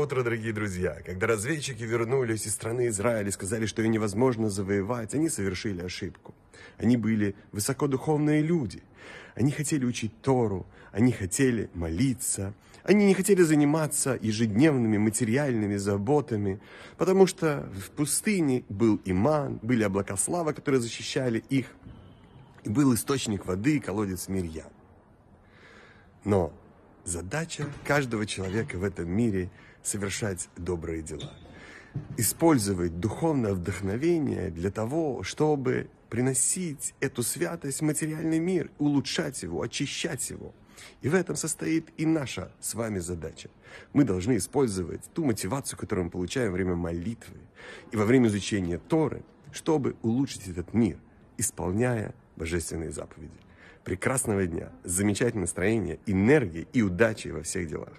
утро, дорогие друзья! Когда разведчики вернулись из страны Израиля и сказали, что ее невозможно завоевать, они совершили ошибку. Они были высокодуховные люди. Они хотели учить Тору, они хотели молиться, они не хотели заниматься ежедневными материальными заботами, потому что в пустыне был иман, были облака славы, которые защищали их, и был источник воды, колодец Мирья. Но задача каждого человека в этом мире совершать добрые дела. Использовать духовное вдохновение для того, чтобы приносить эту святость в материальный мир, улучшать его, очищать его. И в этом состоит и наша с вами задача. Мы должны использовать ту мотивацию, которую мы получаем во время молитвы и во время изучения Торы, чтобы улучшить этот мир, исполняя божественные заповеди. Прекрасного дня, замечательного настроения, энергии и удачи во всех делах.